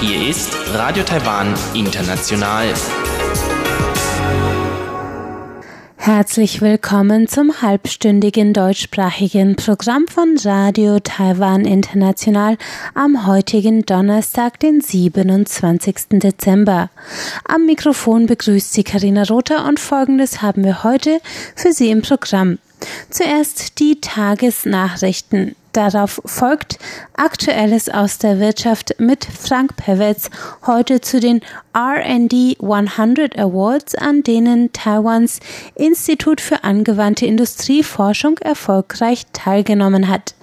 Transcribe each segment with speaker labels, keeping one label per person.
Speaker 1: Hier ist Radio Taiwan International.
Speaker 2: Herzlich willkommen zum halbstündigen deutschsprachigen Programm von Radio Taiwan International am heutigen Donnerstag, den 27. Dezember. Am Mikrofon begrüßt Sie Karina Rother und Folgendes haben wir heute für Sie im Programm. Zuerst die Tagesnachrichten. Darauf folgt Aktuelles aus der Wirtschaft mit Frank Pewitz heute zu den RD 100 Awards, an denen Taiwans Institut für angewandte Industrieforschung erfolgreich teilgenommen hat.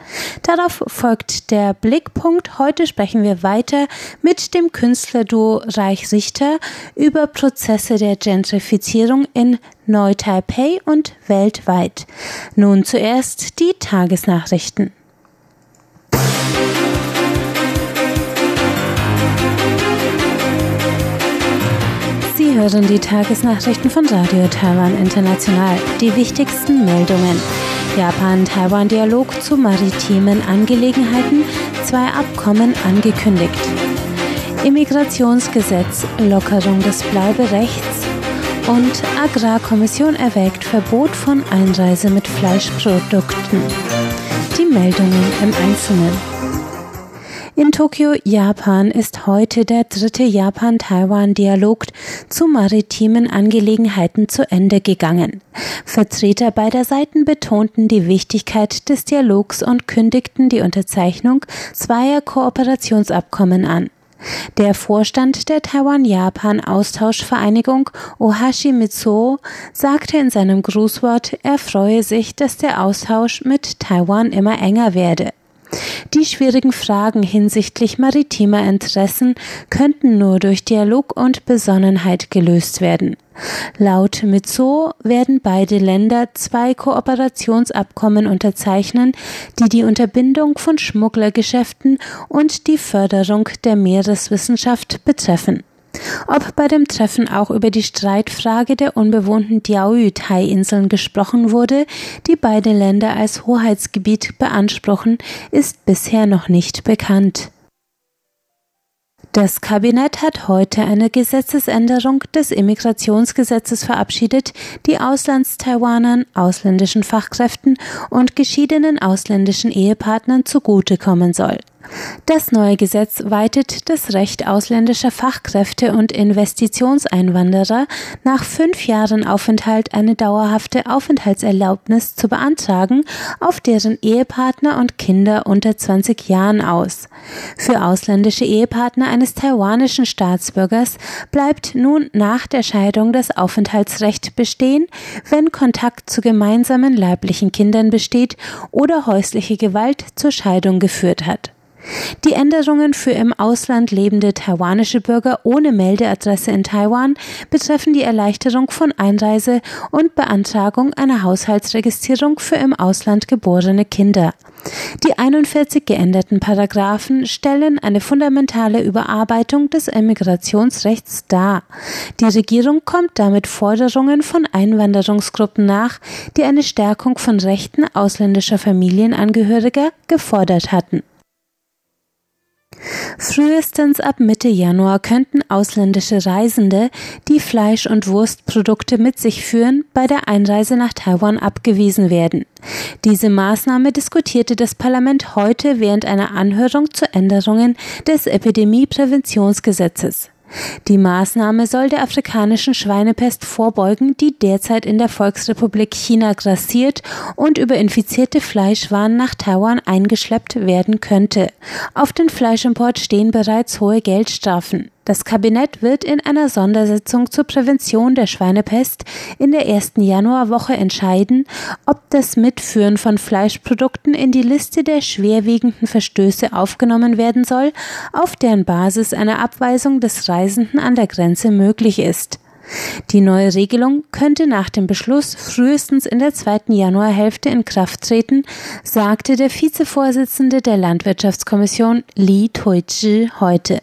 Speaker 2: Darauf folgt der Blickpunkt. Heute sprechen wir weiter mit dem Künstlerduo Reich Richter über Prozesse der Gentrifizierung in Neu-Taipei und weltweit. Nun zuerst die Tagesnachrichten. Hören die Tagesnachrichten von Radio Taiwan International. Die wichtigsten Meldungen. Japan-Taiwan-Dialog zu maritimen Angelegenheiten, zwei Abkommen angekündigt. Immigrationsgesetz, Lockerung des Bleiberechts und Agrarkommission erwägt Verbot von Einreise mit Fleischprodukten. Die Meldungen im Einzelnen. In Tokio, Japan ist heute der dritte Japan-Taiwan-Dialog zu maritimen Angelegenheiten zu Ende gegangen. Vertreter beider Seiten betonten die Wichtigkeit des Dialogs und kündigten die Unterzeichnung zweier Kooperationsabkommen an. Der Vorstand der Taiwan-Japan-Austauschvereinigung Ohashi Mitsuo sagte in seinem Grußwort, er freue sich, dass der Austausch mit Taiwan immer enger werde. Die schwierigen Fragen hinsichtlich maritimer Interessen könnten nur durch Dialog und Besonnenheit gelöst werden. Laut Mitzo werden beide Länder zwei Kooperationsabkommen unterzeichnen, die die Unterbindung von Schmugglergeschäften und die Förderung der Meereswissenschaft betreffen. Ob bei dem Treffen auch über die Streitfrage der unbewohnten Diaoyu-Tai-Inseln gesprochen wurde, die beide Länder als Hoheitsgebiet beanspruchen, ist bisher noch nicht bekannt. Das Kabinett hat heute eine Gesetzesänderung des Immigrationsgesetzes verabschiedet, die Auslandstaiwanern, ausländischen Fachkräften und geschiedenen ausländischen Ehepartnern zugutekommen soll. Das neue Gesetz weitet das Recht ausländischer Fachkräfte und Investitionseinwanderer nach fünf Jahren Aufenthalt eine dauerhafte Aufenthaltserlaubnis zu beantragen auf deren Ehepartner und Kinder unter 20 Jahren aus. Für ausländische Ehepartner eines taiwanischen Staatsbürgers bleibt nun nach der Scheidung das Aufenthaltsrecht bestehen, wenn Kontakt zu gemeinsamen leiblichen Kindern besteht oder häusliche Gewalt zur Scheidung geführt hat. Die Änderungen für im Ausland lebende taiwanische Bürger ohne Meldeadresse in Taiwan betreffen die Erleichterung von Einreise und Beantragung einer Haushaltsregistrierung für im Ausland geborene Kinder. Die 41 geänderten Paragraphen stellen eine fundamentale Überarbeitung des Emigrationsrechts dar. Die Regierung kommt damit Forderungen von Einwanderungsgruppen nach, die eine Stärkung von Rechten ausländischer Familienangehöriger gefordert hatten. Frühestens ab Mitte Januar könnten ausländische Reisende, die Fleisch- und Wurstprodukte mit sich führen, bei der Einreise nach Taiwan abgewiesen werden. Diese Maßnahme diskutierte das Parlament heute während einer Anhörung zu Änderungen des Epidemiepräventionsgesetzes. Die Maßnahme soll der afrikanischen Schweinepest vorbeugen, die derzeit in der Volksrepublik China grassiert und über infizierte Fleischwaren nach Taiwan eingeschleppt werden könnte. Auf den Fleischimport stehen bereits hohe Geldstrafen. Das Kabinett wird in einer Sondersitzung zur Prävention der Schweinepest in der ersten Januarwoche entscheiden, ob das Mitführen von Fleischprodukten in die Liste der schwerwiegenden Verstöße aufgenommen werden soll, auf deren Basis eine Abweisung des Reisenden an der Grenze möglich ist. Die neue Regelung könnte nach dem Beschluss frühestens in der zweiten Januarhälfte in Kraft treten, sagte der Vizevorsitzende der Landwirtschaftskommission Li Toizhi heute.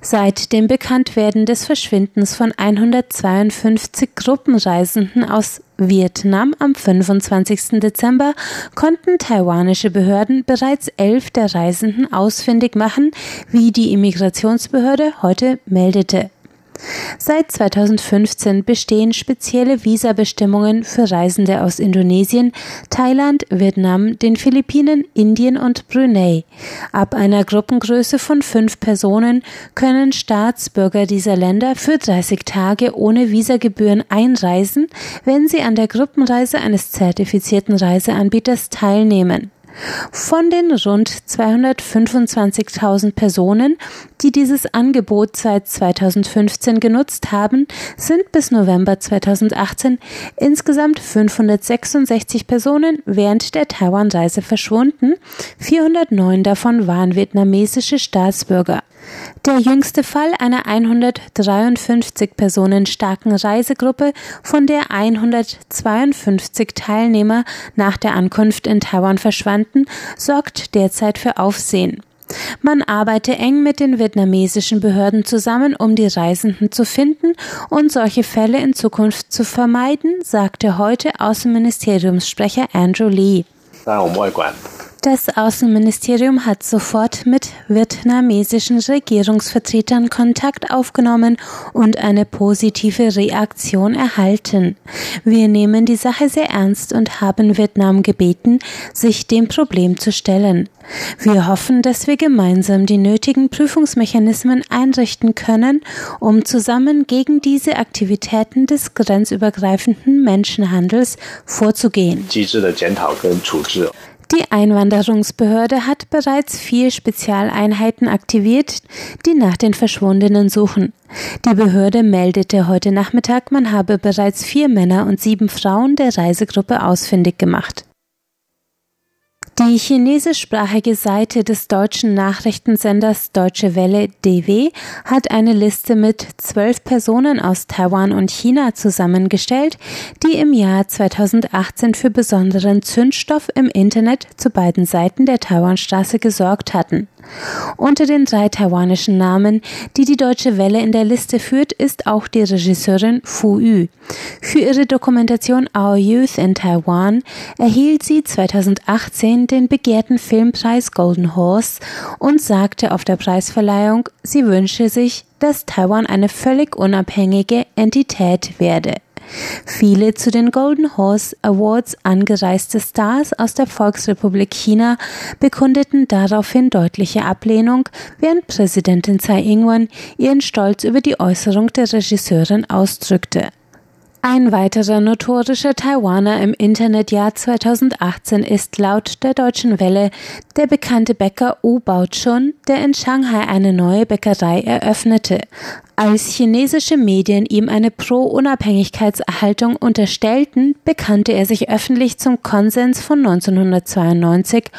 Speaker 2: Seit dem Bekanntwerden des Verschwindens von 152 Gruppenreisenden aus Vietnam am 25. Dezember konnten taiwanische Behörden bereits elf der Reisenden ausfindig machen, wie die Immigrationsbehörde heute meldete. Seit 2015 bestehen spezielle Visabestimmungen für Reisende aus Indonesien, Thailand, Vietnam, den Philippinen, Indien und Brunei. Ab einer Gruppengröße von fünf Personen können Staatsbürger dieser Länder für 30 Tage ohne Visagebühren einreisen, wenn sie an der Gruppenreise eines zertifizierten Reiseanbieters teilnehmen. Von den rund 225.000 Personen, die dieses Angebot seit 2015 genutzt haben, sind bis November 2018 insgesamt 566 Personen während der Taiwan-Reise verschwunden. 409 davon waren vietnamesische Staatsbürger. Der jüngste Fall einer 153 Personen starken Reisegruppe, von der 152 Teilnehmer nach der Ankunft in Taiwan verschwanden, sorgt derzeit für Aufsehen. Man arbeite eng mit den vietnamesischen Behörden zusammen, um die Reisenden zu finden und solche Fälle in Zukunft zu vermeiden, sagte heute Außenministeriumssprecher Andrew Lee. Das Außenministerium hat sofort mit vietnamesischen Regierungsvertretern Kontakt aufgenommen und eine positive Reaktion erhalten. Wir nehmen die Sache sehr ernst und haben Vietnam gebeten, sich dem Problem zu stellen. Wir hoffen, dass wir gemeinsam die nötigen Prüfungsmechanismen einrichten können, um zusammen gegen diese Aktivitäten des grenzübergreifenden Menschenhandels vorzugehen. Die Einwanderungsbehörde hat bereits vier Spezialeinheiten aktiviert, die nach den Verschwundenen suchen. Die Behörde meldete heute Nachmittag, man habe bereits vier Männer und sieben Frauen der Reisegruppe ausfindig gemacht. Die chinesischsprachige Seite des deutschen Nachrichtensenders Deutsche Welle DW hat eine Liste mit zwölf Personen aus Taiwan und China zusammengestellt, die im Jahr 2018 für besonderen Zündstoff im Internet zu beiden Seiten der Taiwanstraße gesorgt hatten. Unter den drei taiwanischen Namen, die die Deutsche Welle in der Liste führt, ist auch die Regisseurin Fu Yu. Für ihre Dokumentation Our Youth in Taiwan erhielt sie 2018 den begehrten Filmpreis Golden Horse und sagte auf der Preisverleihung, sie wünsche sich, dass Taiwan eine völlig unabhängige Entität werde. Viele zu den Golden Horse Awards angereiste Stars aus der Volksrepublik China bekundeten daraufhin deutliche Ablehnung, während Präsidentin Tsai Ing-wen ihren Stolz über die Äußerung der Regisseurin ausdrückte. Ein weiterer notorischer Taiwaner im Internetjahr 2018 ist laut der Deutschen Welle der bekannte Bäcker Wu Baochun, der in Shanghai eine neue Bäckerei eröffnete. Als chinesische Medien ihm eine Pro-Unabhängigkeitserhaltung unterstellten, bekannte er sich öffentlich zum Konsens von 1992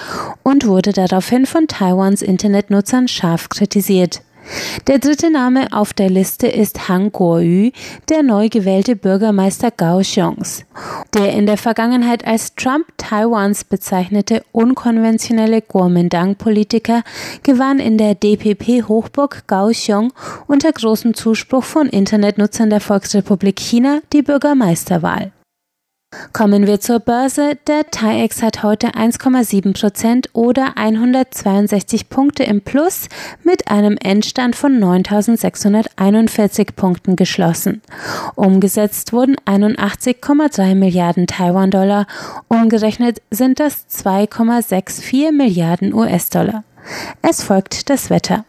Speaker 2: und wurde daraufhin von Taiwans Internetnutzern scharf kritisiert. Der dritte Name auf der Liste ist Han Kuo-yu, der neu gewählte Bürgermeister Kaohsiungs. Der in der Vergangenheit als Trump Taiwans bezeichnete unkonventionelle Kuomintang-Politiker gewann in der DPP-Hochburg Kaohsiung unter großem Zuspruch von Internetnutzern der Volksrepublik China die Bürgermeisterwahl. Kommen wir zur Börse. Der TAIEX hat heute 1,7 Prozent oder 162 Punkte im Plus mit einem Endstand von 9.641 Punkten geschlossen. Umgesetzt wurden 81,3 Milliarden Taiwan-Dollar. Umgerechnet sind das 2,64 Milliarden US-Dollar. Es folgt das Wetter.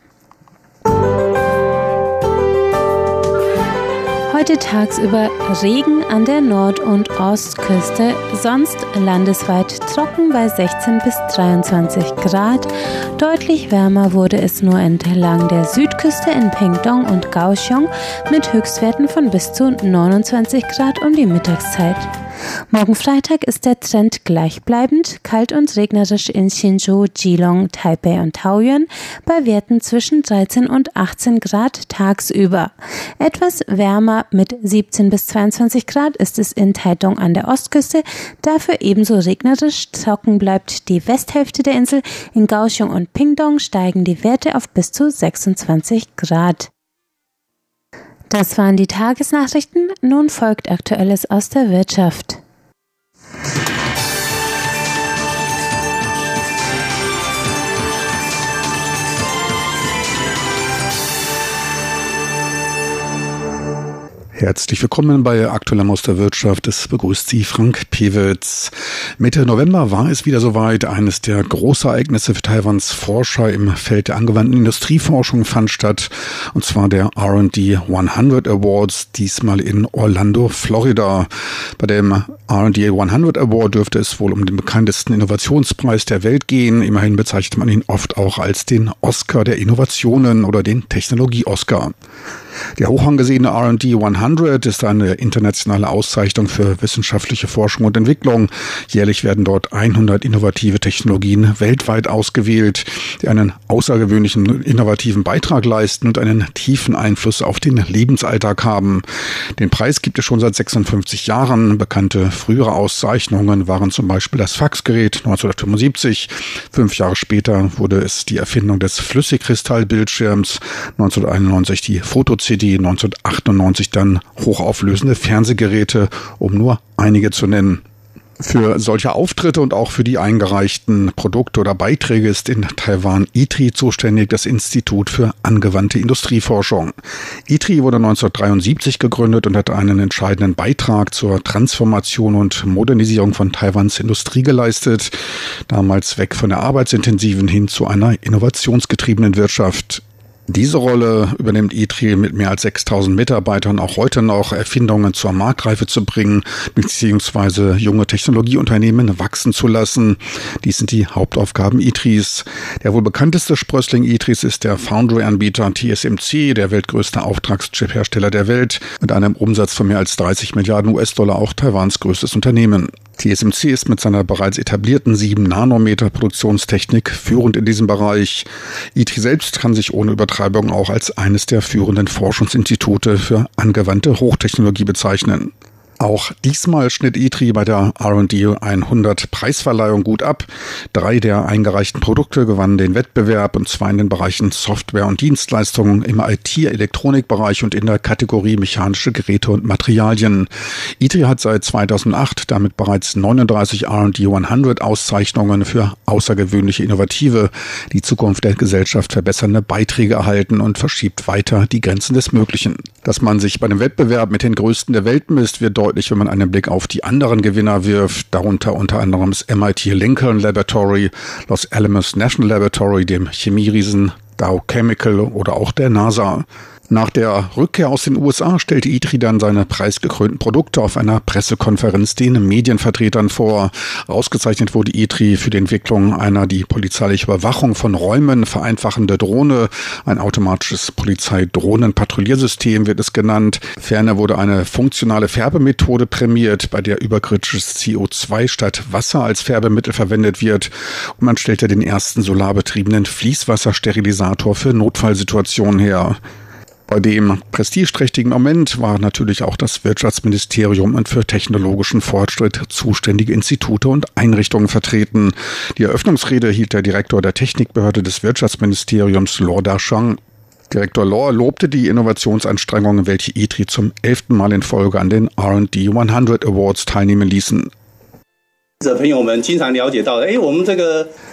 Speaker 2: Heute tagsüber Regen an der Nord- und Ostküste, sonst landesweit trocken bei 16 bis 23 Grad. Deutlich wärmer wurde es nur entlang der Südküste in Pengdong und Kaohsiung mit Höchstwerten von bis zu 29 Grad um die Mittagszeit. Morgen Freitag ist der Trend gleichbleibend, kalt und regnerisch in Hsinchu, Geelong, Taipei und Taoyuan bei Werten zwischen 13 und 18 Grad tagsüber. Etwas wärmer mit 17 bis 22 Grad ist es in Taitung an der Ostküste, dafür ebenso regnerisch, trocken bleibt die Westhälfte der Insel, in Kaohsiung und Pingdong steigen die Werte auf bis zu 26 Grad. Das waren die Tagesnachrichten. Nun folgt Aktuelles aus der Wirtschaft.
Speaker 3: Herzlich willkommen bei Aktueller der Wirtschaft. Es begrüßt Sie Frank Pewitz. Mitte November war es wieder soweit. Eines der Großereignisse für Taiwans Forscher im Feld der angewandten Industrieforschung fand statt. Und zwar der R&D 100 Awards, diesmal in Orlando, Florida. Bei dem R&D 100 Award dürfte es wohl um den bekanntesten Innovationspreis der Welt gehen. Immerhin bezeichnet man ihn oft auch als den Oscar der Innovationen oder den Technologie-Oscar. Der hoch angesehene R&D 100 ist eine internationale Auszeichnung für wissenschaftliche Forschung und Entwicklung. Jährlich werden dort 100 innovative Technologien weltweit ausgewählt, die einen außergewöhnlichen innovativen Beitrag leisten und einen tiefen Einfluss auf den Lebensalltag haben. Den Preis gibt es schon seit 56 Jahren. Bekannte frühere Auszeichnungen waren zum Beispiel das Faxgerät 1975. Fünf Jahre später wurde es die Erfindung des Flüssigkristallbildschirms, 1991 die Fotozelle LCD 1998 dann hochauflösende Fernsehgeräte, um nur einige zu nennen. Für solche Auftritte und auch für die eingereichten Produkte oder Beiträge ist in Taiwan ITRI zuständig, das Institut für angewandte Industrieforschung. ITRI wurde 1973 gegründet und hat einen entscheidenden Beitrag zur Transformation und Modernisierung von Taiwans Industrie geleistet, damals weg von der arbeitsintensiven hin zu einer innovationsgetriebenen Wirtschaft. Diese Rolle übernimmt ITRI mit mehr als 6000 Mitarbeitern auch heute noch, Erfindungen zur Marktreife zu bringen, beziehungsweise junge Technologieunternehmen wachsen zu lassen. Dies sind die Hauptaufgaben ITRIs. Der wohl bekannteste Sprössling ITRIs ist der Foundry-Anbieter TSMC, der weltgrößte Auftragschip-Hersteller der Welt, mit einem Umsatz von mehr als 30 Milliarden US-Dollar auch Taiwans größtes Unternehmen. TSMC ist mit seiner bereits etablierten 7 Nanometer Produktionstechnik führend in diesem Bereich. ITRI selbst kann sich ohne Übertreibung auch als eines der führenden Forschungsinstitute für angewandte Hochtechnologie bezeichnen. Auch diesmal schnitt ITRI bei der R&D 100 Preisverleihung gut ab. Drei der eingereichten Produkte gewannen den Wettbewerb und zwar in den Bereichen Software und Dienstleistungen im IT-Elektronikbereich und in der Kategorie mechanische Geräte und Materialien. ITRI hat seit 2008 damit bereits 39 R&D 100 Auszeichnungen für außergewöhnliche innovative, die Zukunft der Gesellschaft verbessernde Beiträge erhalten und verschiebt weiter die Grenzen des Möglichen. Dass man sich bei dem Wettbewerb mit den Größten der Welt misst, wird wenn man einen Blick auf die anderen Gewinner wirft, darunter unter anderem das MIT Lincoln Laboratory, Los Alamos National Laboratory, dem Chemieriesen Dow Chemical oder auch der NASA. Nach der Rückkehr aus den USA stellte ITRI dann seine preisgekrönten Produkte auf einer Pressekonferenz den Medienvertretern vor. Ausgezeichnet wurde ITRI für die Entwicklung einer die polizeiliche Überwachung von Räumen vereinfachende Drohne. Ein automatisches Polizeidrohnenpatrouilliersystem wird es genannt. Ferner wurde eine funktionale Färbemethode prämiert, bei der überkritisches CO2 statt Wasser als Färbemittel verwendet wird. Und man stellte den ersten solarbetriebenen Fließwassersterilisator für Notfallsituationen her. Bei dem prestigeträchtigen Moment war natürlich auch das Wirtschaftsministerium und für technologischen Fortschritt zuständige Institute und Einrichtungen vertreten. Die Eröffnungsrede hielt der Direktor der Technikbehörde des Wirtschaftsministeriums, Lorda Shang. Direktor Law lobte die Innovationsanstrengungen, welche ITRI zum elften Mal in Folge an den R&D 100 Awards teilnehmen ließen.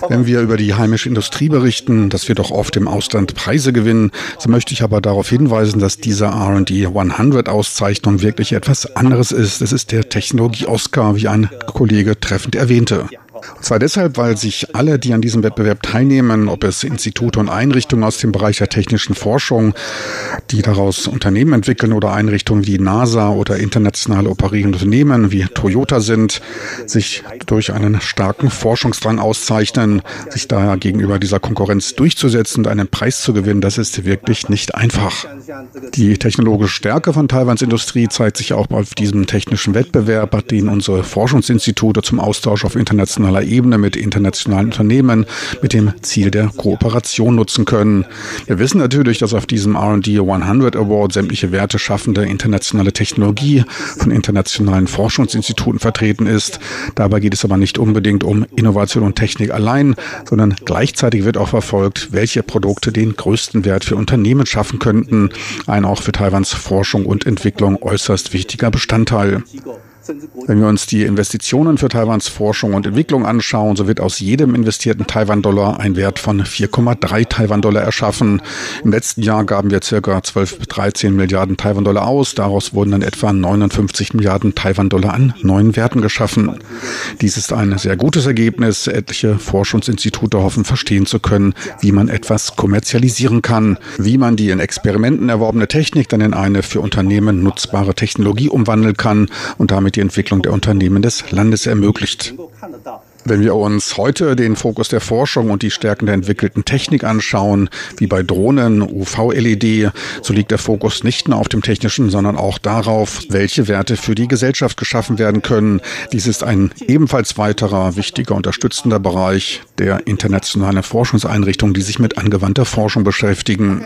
Speaker 3: Wenn wir über die heimische Industrie berichten, dass wir doch oft im Ausland Preise gewinnen, so möchte ich aber darauf hinweisen, dass diese R&D 100 Auszeichnung wirklich etwas anderes ist. Es ist der Technologie-Oscar, wie ein Kollege treffend erwähnte. Und zwar deshalb, weil sich alle, die an diesem Wettbewerb teilnehmen, ob es Institute und Einrichtungen aus dem Bereich der technischen Forschung, die daraus Unternehmen entwickeln oder Einrichtungen wie NASA oder international operierende Unternehmen wie Toyota sind, sich durch einen starken Forschungsdrang auszeichnen, sich daher gegenüber dieser Konkurrenz durchzusetzen und einen Preis zu gewinnen, das ist wirklich nicht einfach. Die technologische Stärke von Taiwans Industrie zeigt sich auch auf diesem technischen Wettbewerb, den unsere Forschungsinstitute zum Austausch auf internationaler Ebene mit internationalen Unternehmen mit dem Ziel der Kooperation nutzen können. Wir wissen natürlich, dass auf diesem R&D 100 Award sämtliche Werte schaffende internationale Technologie von internationalen Forschungsinstituten vertreten ist. Dabei geht es aber nicht unbedingt um Innovation und Technik allein, sondern gleichzeitig wird auch verfolgt, welche Produkte den größten Wert für Unternehmen schaffen könnten. Ein auch für Taiwans Forschung und Entwicklung äußerst wichtiger Bestandteil. Wenn wir uns die Investitionen für Taiwans Forschung und Entwicklung anschauen, so wird aus jedem investierten Taiwan-Dollar ein Wert von 4,3 Taiwan-Dollar erschaffen. Im letzten Jahr gaben wir circa 12 bis 13 Milliarden Taiwan-Dollar aus. Daraus wurden dann etwa 59 Milliarden Taiwan-Dollar an neuen Werten geschaffen. Dies ist ein sehr gutes Ergebnis. Etliche Forschungsinstitute hoffen verstehen zu können, wie man etwas kommerzialisieren kann, wie man die in Experimenten erworbene Technik dann in eine für Unternehmen nutzbare Technologie umwandeln kann und damit die Entwicklung der Unternehmen des Landes ermöglicht. Wenn wir uns heute den Fokus der Forschung und die Stärken der entwickelten Technik anschauen, wie bei Drohnen, UV-LED, so liegt der Fokus nicht nur auf dem technischen, sondern auch darauf, welche Werte für die Gesellschaft geschaffen werden können. Dies ist ein ebenfalls weiterer wichtiger unterstützender Bereich der internationalen Forschungseinrichtungen, die sich mit angewandter Forschung beschäftigen.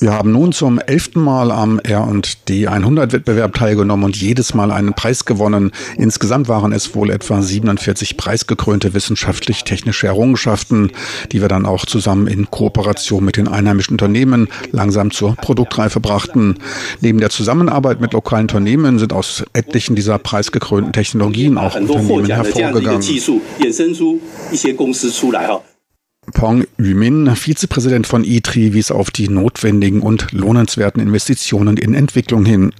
Speaker 3: Wir haben nun zum elften Mal am R&D 100 Wettbewerb teilgenommen und jedes Mal einen Preis gewonnen. Insgesamt waren es wohl etwa 47 preisgekrönte wissenschaftlich-technische Errungenschaften, die wir dann auch zusammen in Kooperation mit den einheimischen Unternehmen langsam zur Produktreife brachten. Neben der Zusammenarbeit mit lokalen Unternehmen sind aus etlichen dieser preisgekrönten Technologien auch Unternehmen hervorgegangen. Pong Yumin, Vizepräsident von ITRI, wies auf die notwendigen und lohnenswerten Investitionen in Entwicklung hin.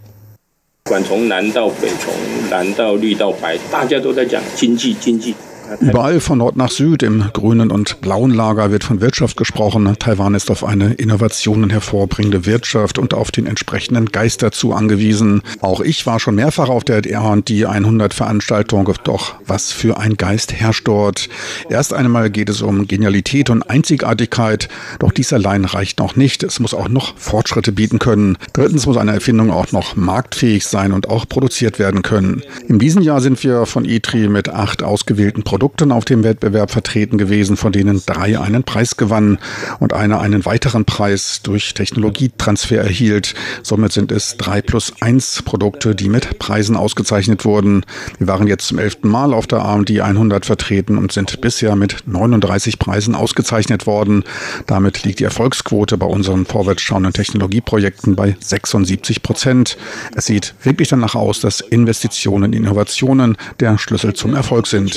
Speaker 3: Überall von Nord nach Süd im grünen und blauen Lager wird von Wirtschaft gesprochen. Taiwan ist auf eine Innovationen hervorbringende Wirtschaft und auf den entsprechenden Geist dazu angewiesen. Auch ich war schon mehrfach auf der R&D 100 Veranstaltung, doch was für ein Geist herrscht dort. Erst einmal geht es um Genialität und Einzigartigkeit, doch dies allein reicht noch nicht. Es muss auch noch Fortschritte bieten können. Drittens muss eine Erfindung auch noch marktfähig sein und auch produziert werden können. In diesem Jahr sind wir von ITRI mit acht ausgewählten Produkten Produkten auf dem Wettbewerb vertreten gewesen, von denen drei einen Preis gewannen und einer einen weiteren Preis durch Technologietransfer erhielt. Somit sind es drei plus eins Produkte, die mit Preisen ausgezeichnet wurden. Wir waren jetzt zum elften Mal auf der AMD 100 vertreten und sind bisher mit 39 Preisen ausgezeichnet worden. Damit liegt die Erfolgsquote bei unseren vorwärtsschauenden Technologieprojekten bei 76 Prozent. Es sieht wirklich danach aus, dass Investitionen in Innovationen der Schlüssel zum Erfolg sind.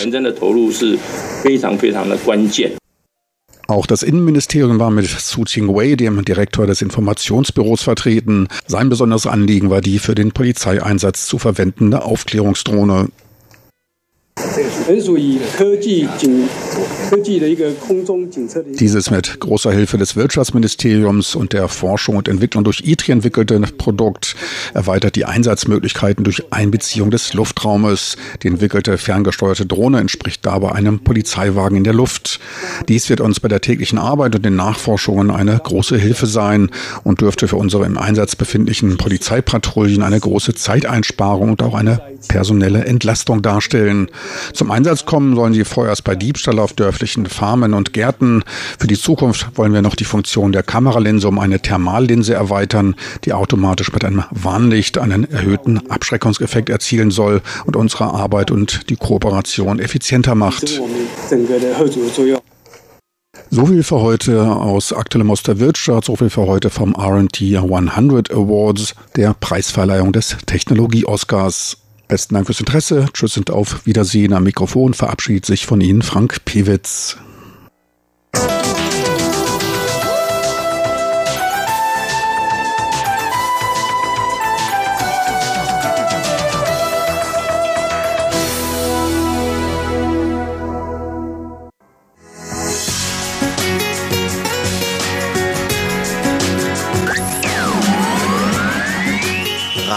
Speaker 3: Auch das Innenministerium war mit Su Qingwei, dem Direktor des Informationsbüros, vertreten. Sein besonderes Anliegen war die für den Polizeieinsatz zu verwendende Aufklärungsdrohne. Dieses mit großer Hilfe des Wirtschaftsministeriums und der Forschung und Entwicklung durch ITRI entwickelte Produkt erweitert die Einsatzmöglichkeiten durch Einbeziehung des Luftraumes. Die entwickelte ferngesteuerte Drohne entspricht dabei einem Polizeiwagen in der Luft. Dies wird uns bei der täglichen Arbeit und den Nachforschungen eine große Hilfe sein und dürfte für unsere im Einsatz befindlichen Polizeipatrouillen eine große Zeiteinsparung und auch eine personelle Entlastung darstellen. Zum Einsatz kommen sollen sie vorerst bei Diebstahl auf dörflichen Farmen und Gärten. Für die Zukunft wollen wir noch die Funktion der Kameralinse um eine Thermallinse erweitern, die automatisch mit einem Warnlicht einen erhöhten Abschreckungseffekt erzielen soll und unsere Arbeit und die Kooperation effizienter macht. So viel für heute aus aktuellem aus der Wirtschaft, so viel für heute vom R&D 100 Awards, der Preisverleihung des Technologie-Oscars. Besten Dank fürs Interesse. Tschüss und auf Wiedersehen. Am Mikrofon verabschiedet sich von Ihnen Frank Pewitz.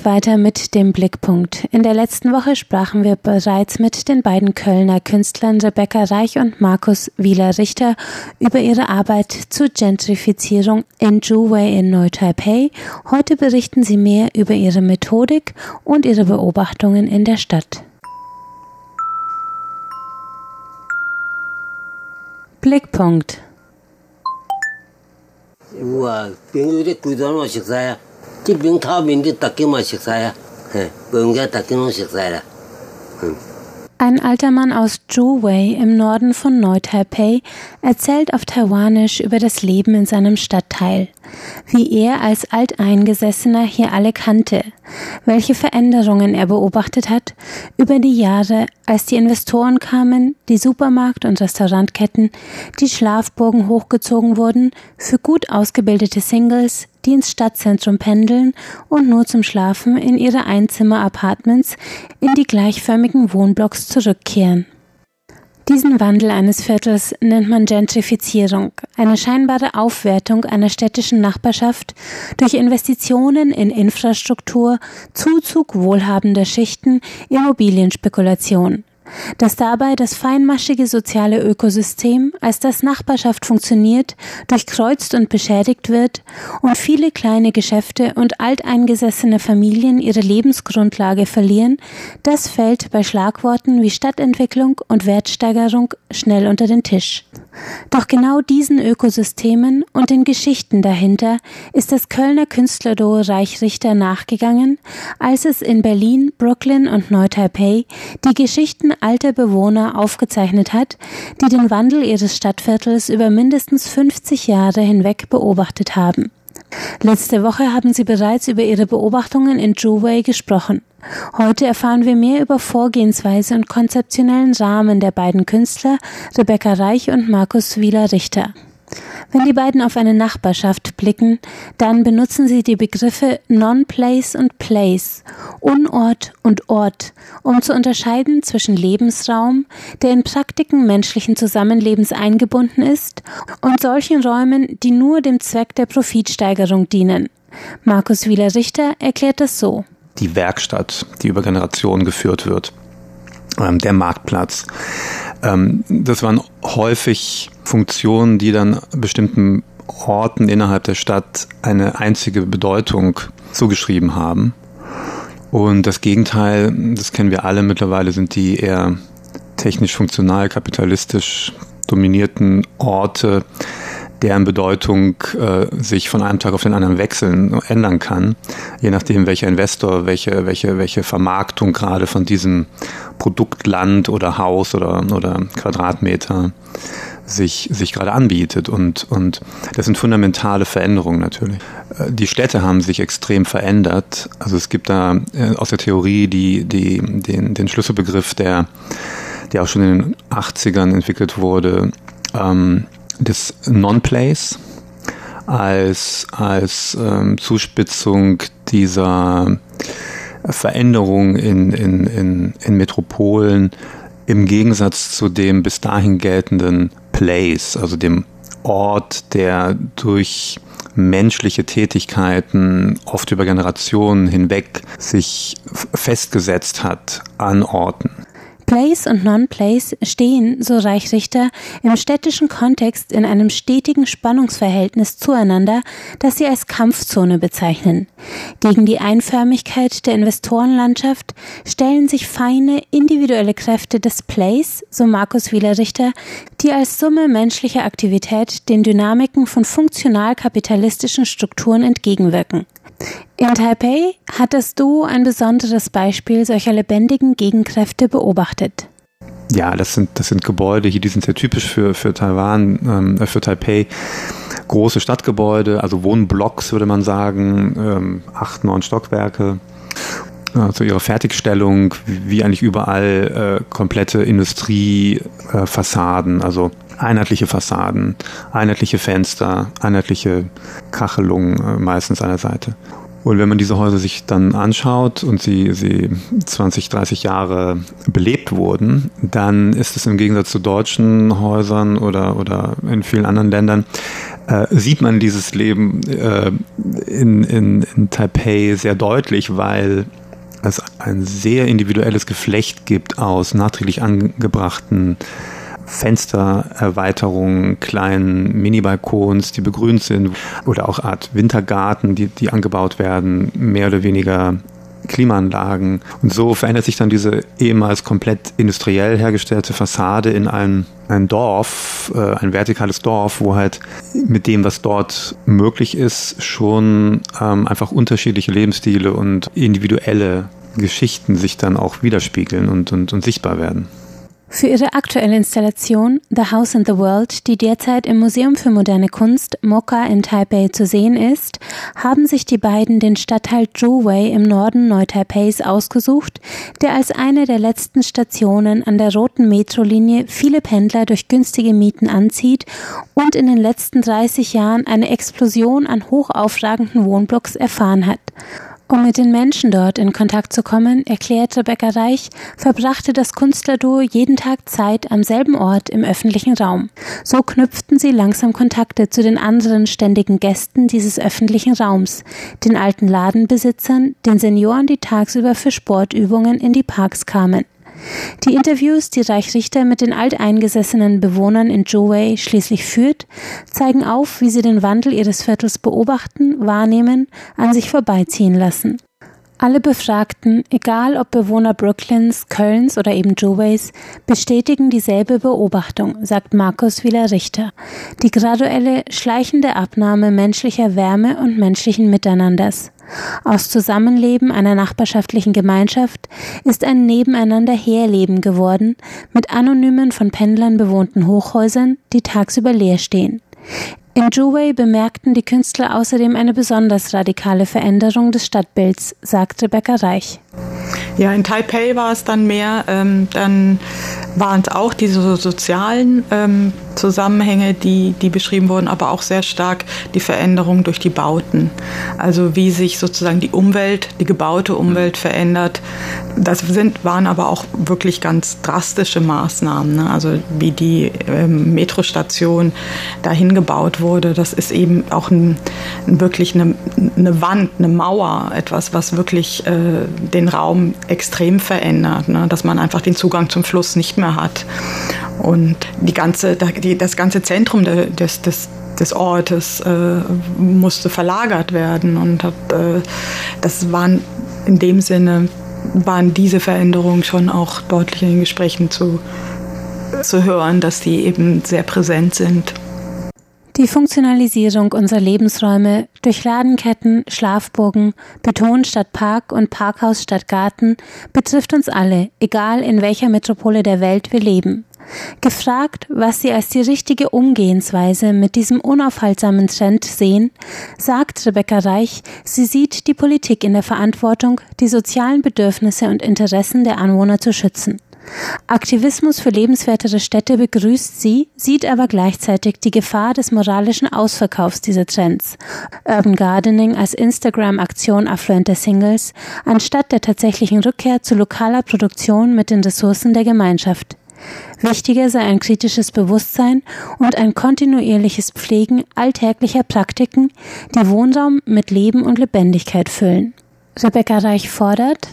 Speaker 2: Geht weiter mit dem Blickpunkt. In der letzten Woche sprachen wir bereits mit den beiden Kölner Künstlern Rebecca Reich und Markus Wieler-Richter über ihre Arbeit zur Gentrifizierung in Juway in Neu-Taipei. Heute berichten sie mehr über ihre Methodik und ihre Beobachtungen in der Stadt. Blickpunkt.
Speaker 4: 我朋友的规段我熟悉啊。这边透面的，大家嘛熟悉啊，嘿，不用讲，大家拢熟悉啦，
Speaker 2: 嗯。Ein alter Mann aus Zhuwei im Norden von Neu-Taipei erzählt auf Taiwanisch über das Leben in seinem Stadtteil, wie er als Alteingesessener hier alle kannte, welche Veränderungen er beobachtet hat über die Jahre, als die Investoren kamen, die Supermarkt- und Restaurantketten, die Schlafburgen hochgezogen wurden für gut ausgebildete Singles, die ins Stadtzentrum pendeln und nur zum Schlafen in ihre Einzimmer-Apartments in die gleichförmigen Wohnblocks zurückkehren. Diesen Wandel eines Viertels nennt man Gentrifizierung, eine scheinbare Aufwertung einer städtischen Nachbarschaft durch Investitionen in Infrastruktur, Zuzug wohlhabender Schichten, Immobilienspekulation dass dabei das feinmaschige soziale Ökosystem, als das Nachbarschaft funktioniert, durchkreuzt und beschädigt wird und viele kleine Geschäfte und alteingesessene Familien ihre Lebensgrundlage verlieren, das fällt bei Schlagworten wie Stadtentwicklung und Wertsteigerung schnell unter den Tisch. Doch genau diesen Ökosystemen und den Geschichten dahinter ist das Kölner Künstlerduo Reichrichter nachgegangen, als es in Berlin, Brooklyn und Neu-Taipei die Geschichten alter Bewohner aufgezeichnet hat, die den Wandel ihres Stadtviertels über mindestens 50 Jahre hinweg beobachtet haben. Letzte Woche haben Sie bereits über Ihre Beobachtungen in Juway gesprochen. Heute erfahren wir mehr über Vorgehensweise und konzeptionellen Rahmen der beiden Künstler Rebecca Reich und Markus Wieler-Richter. Wenn die beiden auf eine Nachbarschaft blicken, dann benutzen sie die Begriffe Non-Place und Place, Unort und Ort, um zu unterscheiden zwischen Lebensraum, der in Praktiken menschlichen Zusammenlebens eingebunden ist, und solchen Räumen, die nur dem Zweck der Profitsteigerung dienen. Markus Wieler-Richter erklärt das so.
Speaker 5: Die Werkstatt, die über Generationen geführt wird, der Marktplatz. Ähm, das waren häufig Funktionen, die dann bestimmten Orten innerhalb der Stadt eine einzige Bedeutung zugeschrieben haben. Und das Gegenteil, das kennen wir alle mittlerweile, sind die eher technisch funktional, kapitalistisch dominierten Orte, deren Bedeutung äh, sich von einem Tag auf den anderen wechseln, ändern kann, je nachdem, welcher Investor, welche, welche, welche Vermarktung gerade von diesem Produkt Land oder Haus oder, oder Quadratmeter sich, sich gerade anbietet. Und, und das sind fundamentale Veränderungen natürlich. Äh, die Städte haben sich extrem verändert. Also es gibt da äh, aus der Theorie die, die, den, den Schlüsselbegriff, der, der auch schon in den 80ern entwickelt wurde, ähm, des Non-Plays als, als ähm, Zuspitzung dieser Veränderung in, in, in, in Metropolen im Gegensatz zu dem bis dahin geltenden Place, also dem Ort, der durch menschliche Tätigkeiten oft über Generationen hinweg sich festgesetzt hat an Orten.
Speaker 2: Place und Non-Place stehen, so Reichrichter, im städtischen Kontext in einem stetigen Spannungsverhältnis zueinander, das sie als Kampfzone bezeichnen. Gegen die Einförmigkeit der Investorenlandschaft stellen sich feine individuelle Kräfte des Place, so Markus Wieler-Richter, die als Summe menschlicher Aktivität den Dynamiken von funktional kapitalistischen Strukturen entgegenwirken. In Taipei hattest du ein besonderes Beispiel solcher lebendigen Gegenkräfte beobachtet.
Speaker 5: Ja, das sind, das sind Gebäude hier, die sind sehr typisch für, für Taiwan, äh, für Taipei. Große Stadtgebäude, also Wohnblocks würde man sagen, ähm, acht, neun Stockwerke zu ihrer Fertigstellung, wie eigentlich überall, äh, komplette Industriefassaden, äh, also einheitliche Fassaden, einheitliche Fenster, einheitliche Kachelungen äh, meistens an der Seite. Und wenn man diese Häuser sich dann anschaut und sie, sie 20, 30 Jahre belebt wurden, dann ist es im Gegensatz zu deutschen Häusern oder, oder in vielen anderen Ländern, äh, sieht man dieses Leben äh, in, in, in Taipei sehr deutlich, weil es ein sehr individuelles Geflecht gibt aus nachträglich angebrachten Fenstererweiterungen, kleinen Mini-Balkons, die begrünt sind oder auch Art Wintergarten, die, die angebaut werden, mehr oder weniger Klimaanlagen. Und so verändert sich dann diese ehemals komplett industriell hergestellte Fassade in ein, ein Dorf, äh, ein vertikales Dorf, wo halt mit dem, was dort möglich ist, schon ähm, einfach unterschiedliche Lebensstile und individuelle Geschichten sich dann auch widerspiegeln und, und, und sichtbar werden.
Speaker 2: Für ihre aktuelle Installation The House in the World, die derzeit im Museum für moderne Kunst Mocha in Taipei zu sehen ist, haben sich die beiden den Stadtteil Zhuwei im Norden Neu-Taipais ausgesucht, der als eine der letzten Stationen an der roten Metrolinie viele Pendler durch günstige Mieten anzieht und in den letzten 30 Jahren eine Explosion an hochaufragenden Wohnblocks erfahren hat. Um mit den Menschen dort in Kontakt zu kommen, erklärt Rebecca Reich, verbrachte das Künstlerduo jeden Tag Zeit am selben Ort im öffentlichen Raum. So knüpften sie langsam Kontakte zu den anderen ständigen Gästen dieses öffentlichen Raums, den alten Ladenbesitzern, den Senioren, die tagsüber für Sportübungen in die Parks kamen. Die Interviews, die Reich Richter mit den alteingesessenen Bewohnern in Zhouwei schließlich führt, zeigen auf, wie sie den Wandel ihres Viertels beobachten, wahrnehmen, an sich vorbeiziehen lassen. Alle Befragten, egal ob Bewohner Brooklyns, Kölns oder eben Joways, bestätigen dieselbe Beobachtung, sagt Markus Wieler-Richter. Die graduelle, schleichende Abnahme menschlicher Wärme und menschlichen Miteinanders. Aus Zusammenleben einer nachbarschaftlichen Gemeinschaft ist ein Nebeneinander Herleben geworden, mit anonymen von Pendlern bewohnten Hochhäusern, die tagsüber leer stehen. In Juway bemerkten die Künstler außerdem eine besonders radikale Veränderung des Stadtbilds, sagt Rebecca Reich.
Speaker 6: Ja, in Taipei war es dann mehr, ähm, dann waren es auch diese sozialen ähm, Zusammenhänge, die, die beschrieben wurden, aber auch sehr stark die Veränderung durch die Bauten. Also wie sich sozusagen die Umwelt, die gebaute Umwelt verändert. Das sind, waren aber auch wirklich ganz drastische Maßnahmen. Ne? Also wie die ähm, Metrostation dahin gebaut wurde, das ist eben auch ein, wirklich eine, eine Wand, eine Mauer, etwas, was wirklich äh, den Raum extrem verändert, ne? dass man einfach den Zugang zum Fluss nicht mehr hat. Und die ganze, die, das ganze Zentrum des, des, des Ortes äh, musste verlagert werden. Und hab, äh, das waren in dem Sinne, waren diese Veränderungen schon auch deutlich in den Gesprächen zu, zu hören, dass die eben sehr präsent sind.
Speaker 2: Die Funktionalisierung unserer Lebensräume durch Ladenketten, Schlafburgen, Beton statt Park und Parkhaus statt Garten betrifft uns alle, egal in welcher Metropole der Welt wir leben. Gefragt, was sie als die richtige Umgehensweise mit diesem unaufhaltsamen Trend sehen, sagt Rebecca Reich, sie sieht die Politik in der Verantwortung, die sozialen Bedürfnisse und Interessen der Anwohner zu schützen. Aktivismus für lebenswertere Städte begrüßt sie, sieht aber gleichzeitig die Gefahr des moralischen Ausverkaufs dieser Trends. Urban Gardening als Instagram-Aktion affluenter Singles, anstatt der tatsächlichen Rückkehr zu lokaler Produktion mit den Ressourcen der Gemeinschaft. Wichtiger sei ein kritisches Bewusstsein und ein kontinuierliches Pflegen alltäglicher Praktiken, die Wohnraum mit Leben und Lebendigkeit füllen. Rebecca Reich fordert,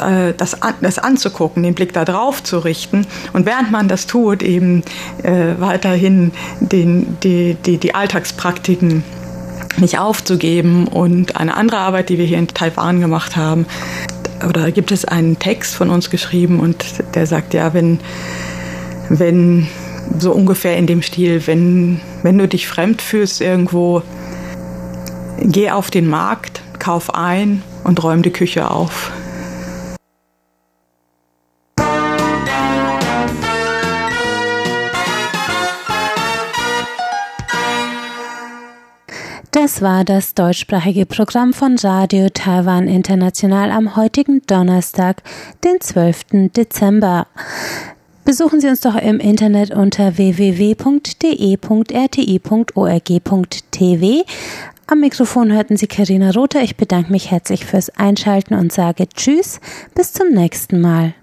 Speaker 6: äh, das, das anzugucken, den Blick da drauf zu richten und während man das tut, eben äh, weiterhin den, die, die, die Alltagspraktiken nicht aufzugeben. Und eine andere Arbeit, die wir hier in Taiwan gemacht haben, oder gibt es einen Text von uns geschrieben und der sagt, ja, wenn, wenn so ungefähr in dem Stil, wenn, wenn du dich fremd fühlst irgendwo, geh auf den Markt, kauf ein und räum die Küche auf.
Speaker 2: Das war das deutschsprachige Programm von Radio Taiwan International am heutigen Donnerstag, den 12. Dezember. Besuchen Sie uns doch im Internet unter www.de.rti.org.tv. Am Mikrofon hörten Sie Karina Rother. Ich bedanke mich herzlich fürs Einschalten und sage Tschüss, bis zum nächsten Mal.